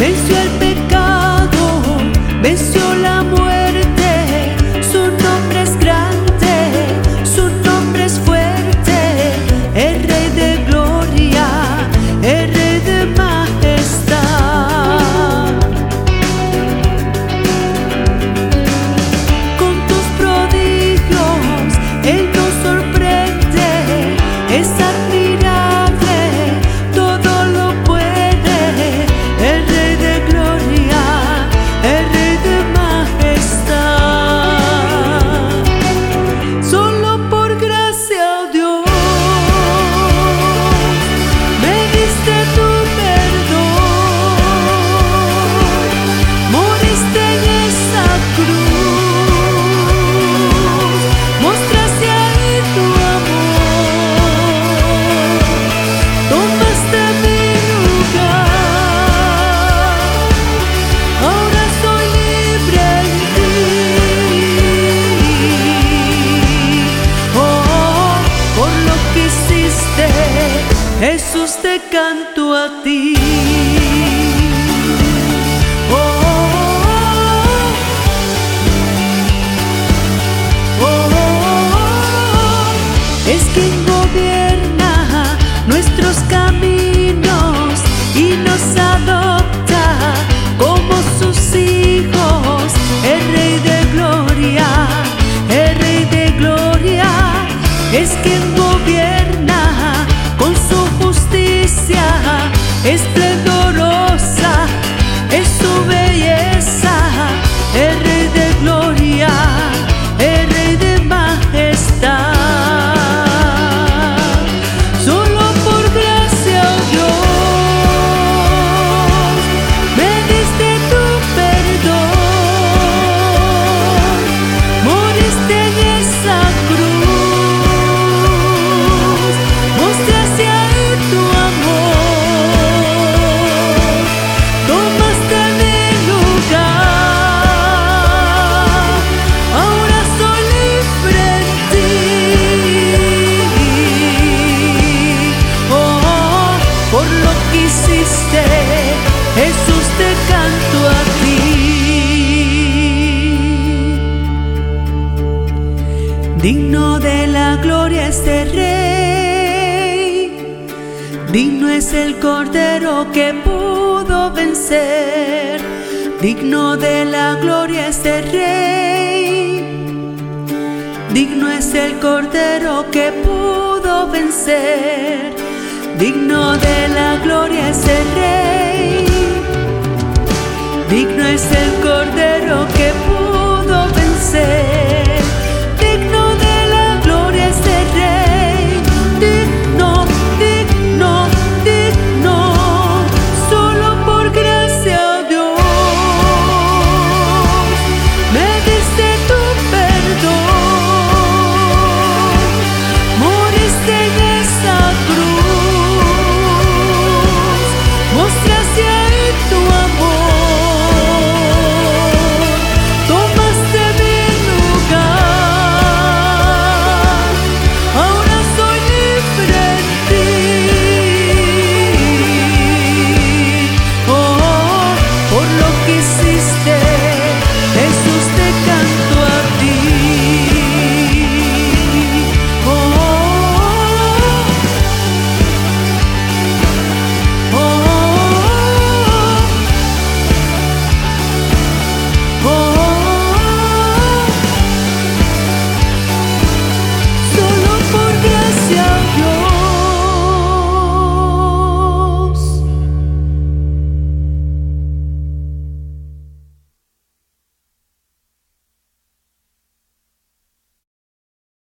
venció el pecado, venció a oh, oh, oh, es que esplendor. existe, Jesús te canto a ti. Digno de la gloria este rey, digno es el cordero que pudo vencer, digno de la gloria este rey, digno es el cordero que pudo vencer Digno de la gloria es el Rey, digno es el Cordero que hiciste.